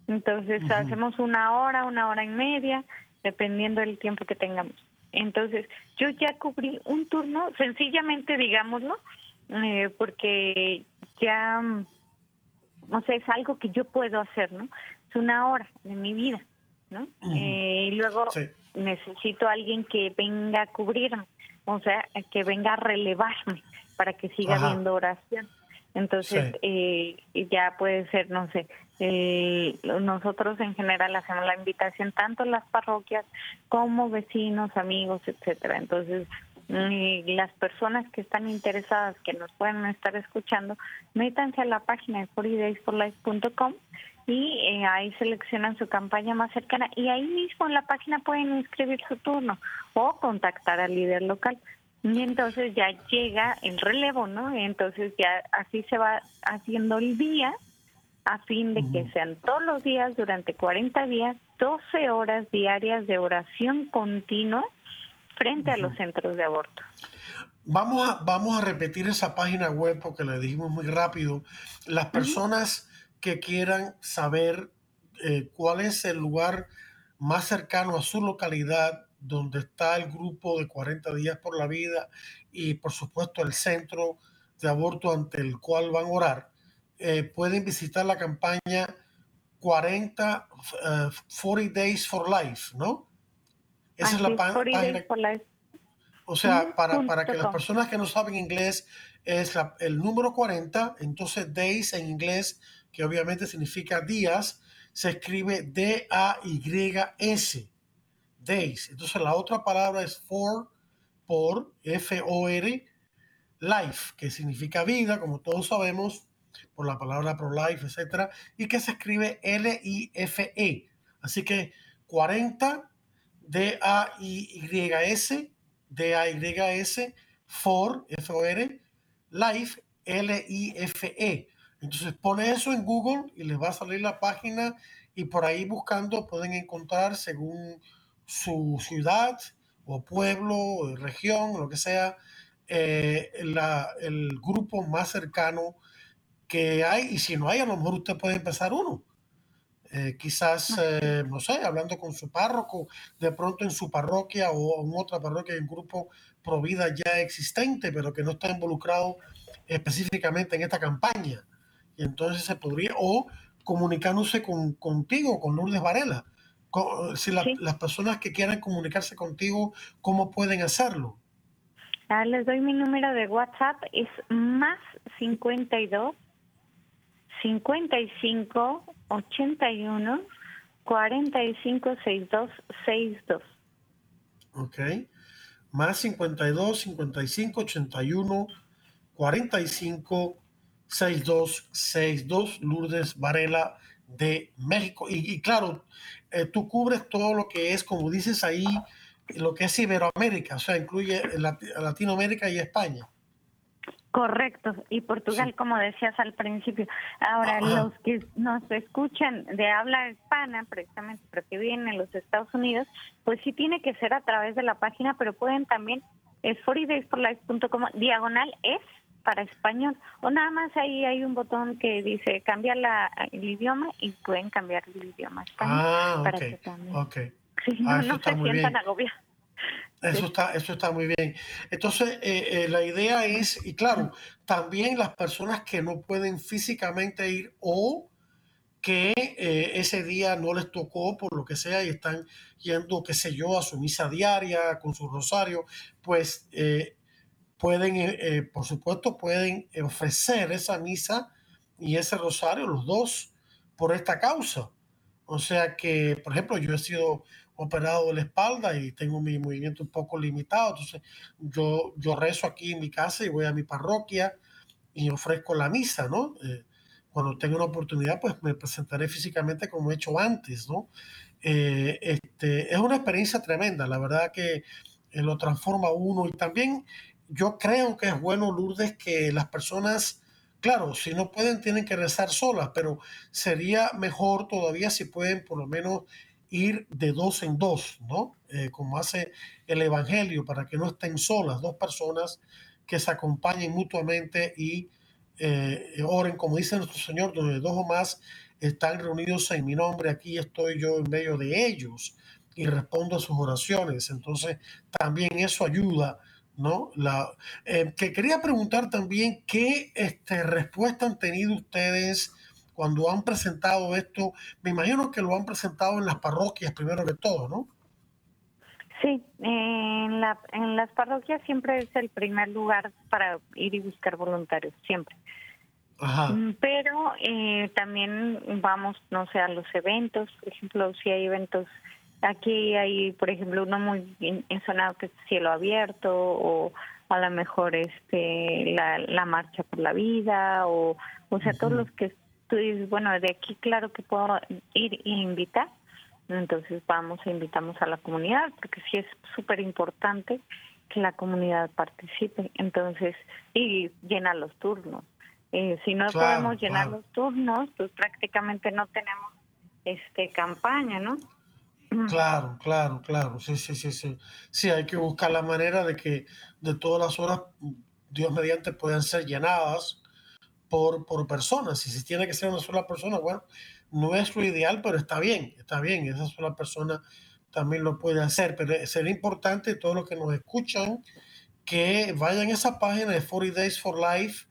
S2: Entonces hacemos una hora, una hora y media, dependiendo del tiempo que tengamos. Entonces yo ya cubrí un turno, sencillamente digámoslo, eh, porque ya, mm, no sé, es algo que yo puedo hacer, ¿no? Es una hora de mi vida, ¿no? Eh, y luego necesito a alguien que venga a cubrirme, o sea, que venga a relevarme para que siga habiendo oración. Entonces, eh, ya puede ser, no sé, eh, nosotros en general hacemos la invitación tanto las parroquias como vecinos, amigos, etcétera. Entonces, mm, las personas que están interesadas, que nos pueden estar escuchando, métanse a la página de 40daysforlife.com y eh, ahí seleccionan su campaña más cercana y ahí mismo en la página pueden inscribir su turno o contactar al líder local y entonces ya llega el relevo, ¿no? Entonces ya así se va haciendo el día a fin de que sean todos los días durante 40 días, 12 horas diarias de oración continua frente a los centros de aborto.
S1: Vamos a, vamos a repetir esa página web porque le dijimos muy rápido. Las personas que quieran saber eh, cuál es el lugar más cercano a su localidad donde está el grupo de 40 días por la vida y por supuesto el centro de aborto ante el cual van a orar, eh, pueden visitar la campaña 40, 40 eh, Days for Life, ¿no?
S2: Esa es la página.
S1: O sea, para, para, que las personas que no saben inglés, es el número 40, entonces days en inglés, que obviamente significa días, se escribe D-A-Y-S days. Entonces la otra palabra es for, por, F-O-R, life, que significa vida, como todos sabemos, por la palabra pro-life, etcétera, y que se escribe L-I-F-E. Así que 40 D-A-Y-S, D-A-Y-S, for, F-O-R, life, L-I-F-E. Entonces pone eso en Google y les va a salir la página y por ahí buscando pueden encontrar según su ciudad o pueblo, región, lo que sea, eh, el grupo más cercano que hay. Y si no hay, a lo mejor usted puede empezar uno. Eh, quizás, eh, no sé, hablando con su párroco, de pronto en su parroquia o en otra parroquia hay un grupo Provida ya existente, pero que no está involucrado específicamente en esta campaña. Y entonces se podría, o comunicándose con, contigo, con Lourdes Varela, si las personas que quieran comunicarse contigo, ¿cómo pueden hacerlo?
S2: Ah, les doy mi número de WhatsApp, es más 52 55 81 45 62 62.
S1: Ok. Más 52 55 81 45 62 62 Lourdes Varela de México. Y, claro, eh, tú cubres todo lo que es, como dices ahí, lo que es Iberoamérica, o sea, incluye Latinoamérica y España.
S2: Correcto, y Portugal, como decías al principio. Ahora, los que nos escuchan de habla hispana, precisamente, pero que vienen en los Estados Unidos, pues sí tiene que ser a través de la página, pero pueden también, es fortydaysforlife.com, diagonal es para español o nada más ahí hay un botón que dice cambiar la, el idioma y pueden cambiar el idioma español
S1: ah, para que también
S2: ah, no, se sientan agobiados.
S1: Eso está, eso está muy bien. Entonces, eh, eh, la idea es, y claro, también las personas que no pueden físicamente ir o que eh, ese día no les tocó por lo que sea y están yendo, qué sé yo, a su misa diaria con su rosario, pues pueden, eh, eh, por supuesto, pueden ofrecer esa misa y ese rosario, los dos, por esta causa. O sea que, por ejemplo, yo he sido operado de la espalda y tengo mi movimiento un poco limitado, entonces yo, yo rezo aquí en mi casa y voy a mi parroquia y ofrezco la misa, ¿no? Eh, cuando tenga una oportunidad, pues me presentaré físicamente como he hecho antes, ¿no? este, es una experiencia tremenda, la verdad que lo transforma uno y también yo creo que es bueno, Lourdes, que las personas, claro, si no pueden, tienen que rezar solas, pero sería mejor todavía si pueden por lo menos ir de dos en dos, ¿no? Eh, como hace el Evangelio, para que no estén solas, dos personas que se acompañen mutuamente y eh, oren, como dice nuestro Señor, donde dos o más están reunidos en mi nombre, aquí estoy yo en medio de ellos y respondo a sus oraciones. Entonces, también eso ayuda ¿no? La, eh, que quería preguntar también qué este, respuesta han tenido ustedes cuando han presentado esto. Me imagino que lo han presentado en las parroquias primero que todo, ¿no?
S2: Sí, en, la, en las parroquias siempre es el primer lugar para ir y buscar voluntarios, siempre. Ajá. Mm, pero eh, también vamos, no sé, a los eventos, por ejemplo, si hay eventos, aquí hay, por ejemplo, uno muy ensonado que es cielo abierto o a lo mejor este la, la marcha por la vida o o sea todos los que tú dices bueno de aquí claro que puedo ir e invitar entonces vamos e invitamos a la comunidad, porque sí es súper importante que la comunidad participe. Entonces, y llenar los turnos. Eh, si no podemos llenar los turnos, pues prácticamente no tenemos este campaña, ¿no?
S1: Claro, claro, claro, sí, sí, sí, sí. Sí, hay que buscar la manera de que de todas las horas, Dios mediante, puedan ser llenadas por, por personas. Y si tiene que ser una sola persona, bueno, no es lo ideal, pero está bien, está bien. Esa sola persona también lo puede hacer. Pero sería importante todos los que nos escuchan que vayan a esa página de 40 Days for Life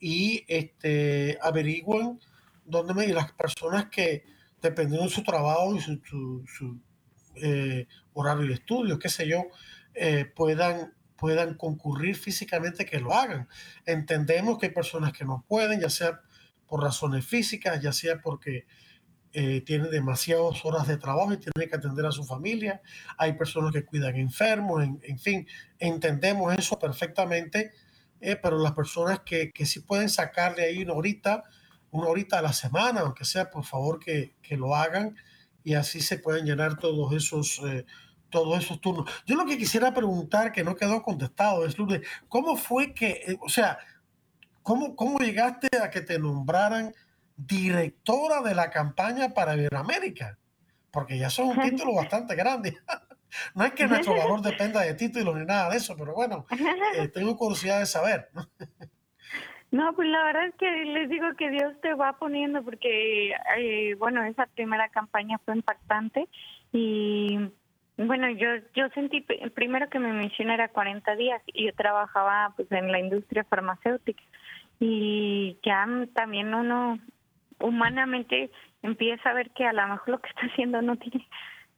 S1: y este, averigüen dónde me, y las personas que, dependiendo de su trabajo y su, eh, horario de estudio, qué sé yo, eh, puedan, puedan concurrir físicamente, que lo hagan. Entendemos que hay personas que no pueden, ya sea por razones físicas, ya sea porque eh, tiene demasiadas horas de trabajo y tiene que atender a su familia. Hay personas que cuidan enfermos, en, fin, entendemos eso perfectamente, eh, pero las personas que, que sí pueden sacarle ahí una horita, una horita a la semana, aunque sea, por favor que, lo hagan y así se pueden llenar todos esos... Eh, todos esos turnos. Yo lo que quisiera preguntar, que no quedó contestado, es, Lourdes, ¿cómo fue que, o sea, ¿Cómo, ¿Cómo llegaste a que te nombraran directora de la campaña para Iberoamérica? Porque ya son un título bastante grande. No es que nuestro valor dependa de títulos ni nada de eso, pero bueno, eh, tengo curiosidad de saber.
S2: No, pues la verdad es que les digo que Dios te va poniendo porque, eh, bueno, esa primera campaña fue impactante y bueno, yo yo sentí primero que mi misión era 40 días y yo trabajaba pues en la industria farmacéutica y ya también uno humanamente empieza a ver que a lo mejor lo que está haciendo no tiene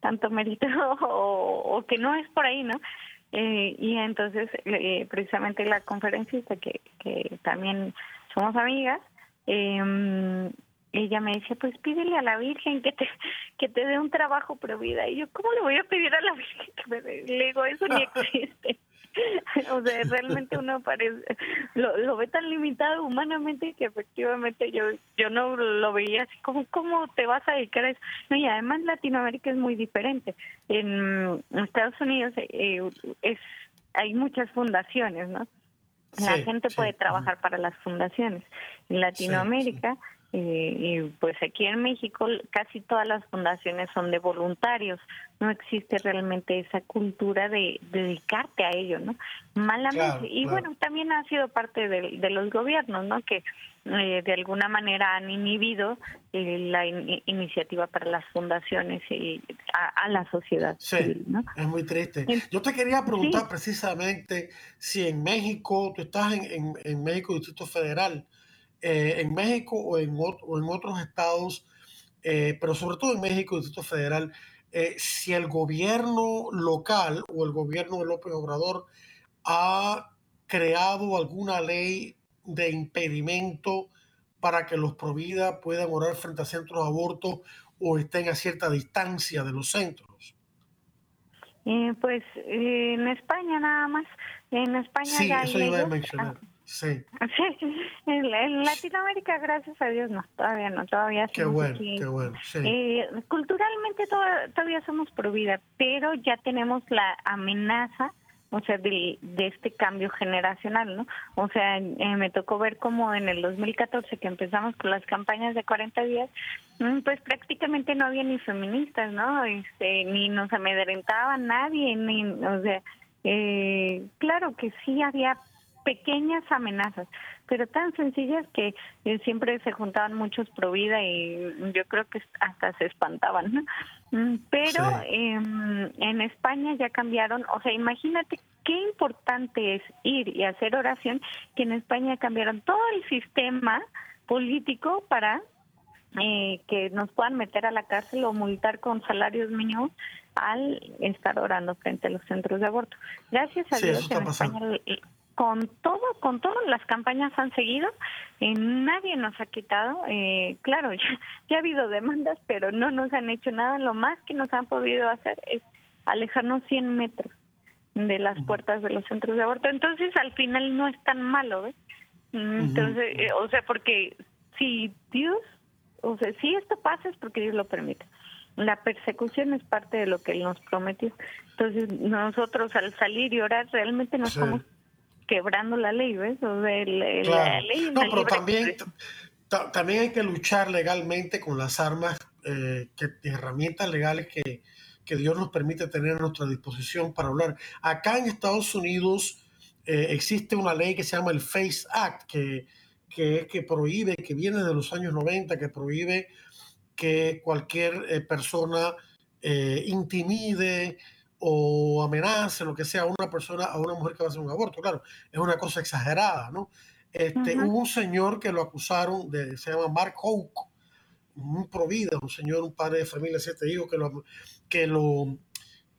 S2: tanto mérito o, que no es por ahí, ¿no? Eh, y entonces eh, precisamente la conferencista que, que también somos amigas, eh, ella me decía, pues pídele a la Virgen que te que te dé un trabajo pro vida. Y yo, ¿cómo le voy a pedir a la Virgen que me dé? Le digo, eso ni existe. o sea, realmente uno parece, lo, lo ve tan limitado humanamente que efectivamente yo yo no lo veía así como, ¿cómo te vas a dedicar a eso? No, y además Latinoamérica es muy diferente. En Estados Unidos eh, es hay muchas fundaciones, ¿no? La gente puede trabajar para las fundaciones. En Latinoamérica eh, y pues aquí en México casi todas las fundaciones son de voluntarios, no existe realmente esa cultura de, dedicarte a ello, ¿no? Malamente. y bueno, también ha sido parte de, los gobiernos, ¿no? Que eh, de alguna manera han inhibido eh, la iniciativa para las fundaciones y a, la sociedad.
S1: Sí, es muy triste. Yo te quería preguntar precisamente si en México, tú estás en, en, en México Distrito Federal, eh, en México o en, o en otros estados, eh, pero sobre todo en México, el Distrito Federal, eh, si el gobierno local o el gobierno de López Obrador ha creado alguna ley de impedimento para que los Provida puedan orar frente a centros de aborto o estén a cierta distancia de los centros.
S2: pues en España nada más. En España
S1: sí, eso iba a mencionar. Ah, Sí.
S2: En, Latinoamérica, gracias a Dios, no, todavía no, todavía
S1: Qué bueno, qué bueno,
S2: eh, culturalmente todavía somos pro vida, pero ya tenemos la amenaza, o sea, de, de este cambio generacional, ¿no? O sea, eh, me tocó ver como en el 2014 que empezamos con las campañas de 40 días, mm, pues prácticamente no había ni feministas, ¿no? Este, ni nos amedrentaba nadie, ni, o sea, eh, claro que sí había pequeñas amenazas, pero tan sencillas que eh, siempre se juntaban muchos pro vida y yo creo que hasta se espantaban. Mm, pero em, en España ya cambiaron, o sea, imagínate qué importante es ir y hacer oración, que en España cambiaron todo el sistema político para eh, que nos puedan meter a la cárcel o multar con salarios mínimos al estar orando frente a los centros de aborto. Gracias a Dios en España con todo, con todas las campañas han seguido, eh, nadie nos ha quitado, eh, claro, ya, ha habido demandas, pero no nos han hecho nada, lo más que nos han podido hacer es alejarnos 100 metros de las puertas de los centros de aborto, entonces al final no es tan malo, ¿ves? Entonces, eh, o sea, porque si Dios, o sea, si esto pasa es porque Dios lo permite. La persecución es parte de lo que Él nos prometió. Entonces, nosotros al salir y orar realmente nos estamos quebrando la ley, ¿ves? O sea, la ley
S1: no, pero también, también hay que luchar legalmente con las armas, eh, que, herramientas legales que, que, Dios nos permite tener a nuestra disposición para hablar. Acá en Estados Unidos eh, existe una ley que se llama el FACE Act, que, que, que prohíbe, que viene de los años 90, que prohíbe que cualquier eh, persona intimide, o amenace, lo que sea, a una persona, a una mujer que va a hacer un aborto. Claro, es una cosa exagerada, ¿no? Este, Hubo un señor que lo acusaron, de, se llama Mark Hoke, un provida, un señor, un padre de familia, siete hijos, que lo, que lo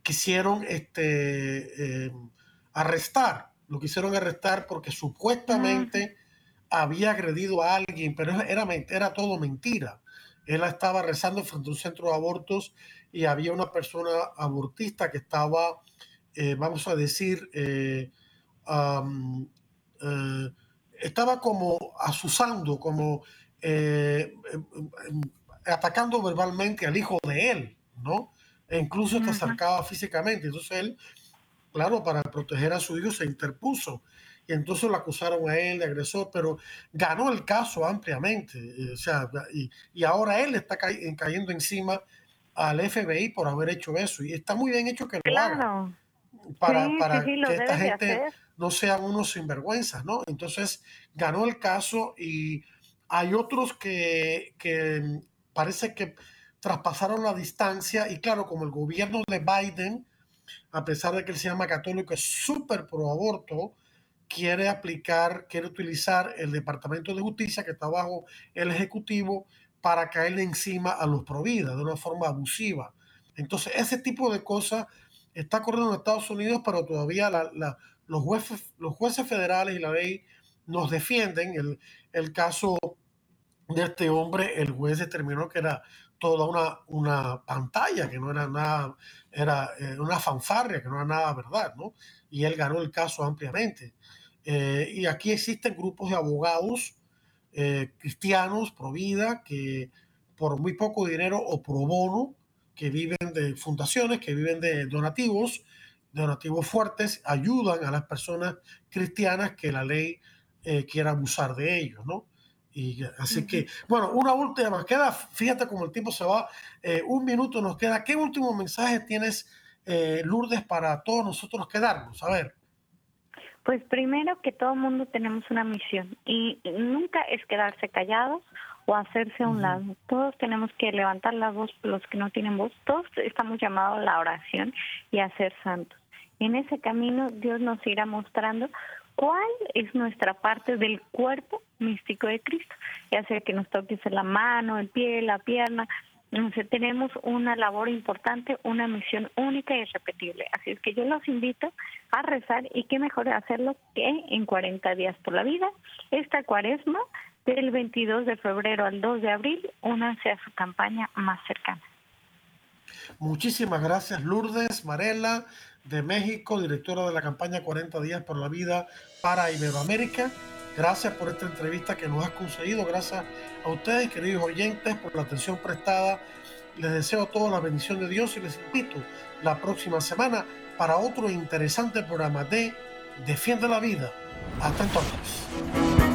S1: quisieron este, eh, arrestar. Lo quisieron arrestar porque supuestamente había agredido a alguien, pero era, era todo mentira. Él estaba rezando frente a un centro de abortos y había una persona abortista que estaba, eh, vamos a decir, eh, eh, estaba como asusando, como atacando verbalmente al hijo de él, ¿no? E incluso se acercaba físicamente. Entonces él, claro, para proteger a su hijo se interpuso. Y entonces lo acusaron a él de agresor, pero ganó el caso ampliamente. O sea, y, y ahora él está cayendo encima al FBI por haber hecho eso. Y está muy bien hecho que lo. Para, para que esta gente no sean unos sinvergüenzas, ¿no? Entonces ganó el caso y hay otros que, que parece que traspasaron la distancia y claro, como el gobierno de Biden, a pesar de que él se llama católico, es súper pro aborto, quiere aplicar, quiere utilizar el Departamento de Justicia que está bajo el Ejecutivo para caerle encima a los providas de una forma abusiva. Entonces, ese tipo de cosas está ocurriendo en Estados Unidos, pero todavía los, jueces, los jueces federales y la ley nos defienden. El, caso de este hombre, el juez determinó que era toda una, una pantalla, que no era nada, era eh, una fanfarria, que no era nada verdad, ¿no? Y él ganó el caso ampliamente. Eh, y aquí existen grupos de abogados eh, cristianos pro vida que por muy poco dinero o pro bono, que viven de fundaciones, que viven de donativos, donativos fuertes, ayudan a las personas cristianas que la ley eh, quiera abusar de ellos, ¿no? Y así que, bueno, una última, queda, fíjate cómo el tiempo se va, eh, un minuto nos queda. ¿Qué último mensaje tienes, Lourdes, para todos nosotros quedarnos? A ver.
S2: Pues primero que todo mundo tenemos una misión y nunca es quedarse callados o hacerse a un lado. Todos tenemos que levantar la voz, los que no tienen voz, todos estamos llamados a la oración y a ser santos. En ese camino Dios nos irá mostrando cuál es nuestra parte del cuerpo místico de Cristo, ya sea que nos toque la mano, el pie, la pierna, tenemos una labor importante, una misión única y irrepetible. Así es que yo los invito a rezar y qué mejor hacerlo que en 40 días por la vida. Esta cuaresma del 22 de febrero al 2 de abril, únanse a su campaña más cercana.
S1: Muchísimas gracias Lourdes Marela de México, directora de la campaña 40 días por la vida para Iberoamérica. Gracias por esta entrevista que nos has conseguido. Gracias a ustedes, queridos oyentes, por la atención prestada. Les deseo toda la bendición de Dios y les invito la próxima semana para otro interesante programa de Defiende la Vida. Hasta entonces.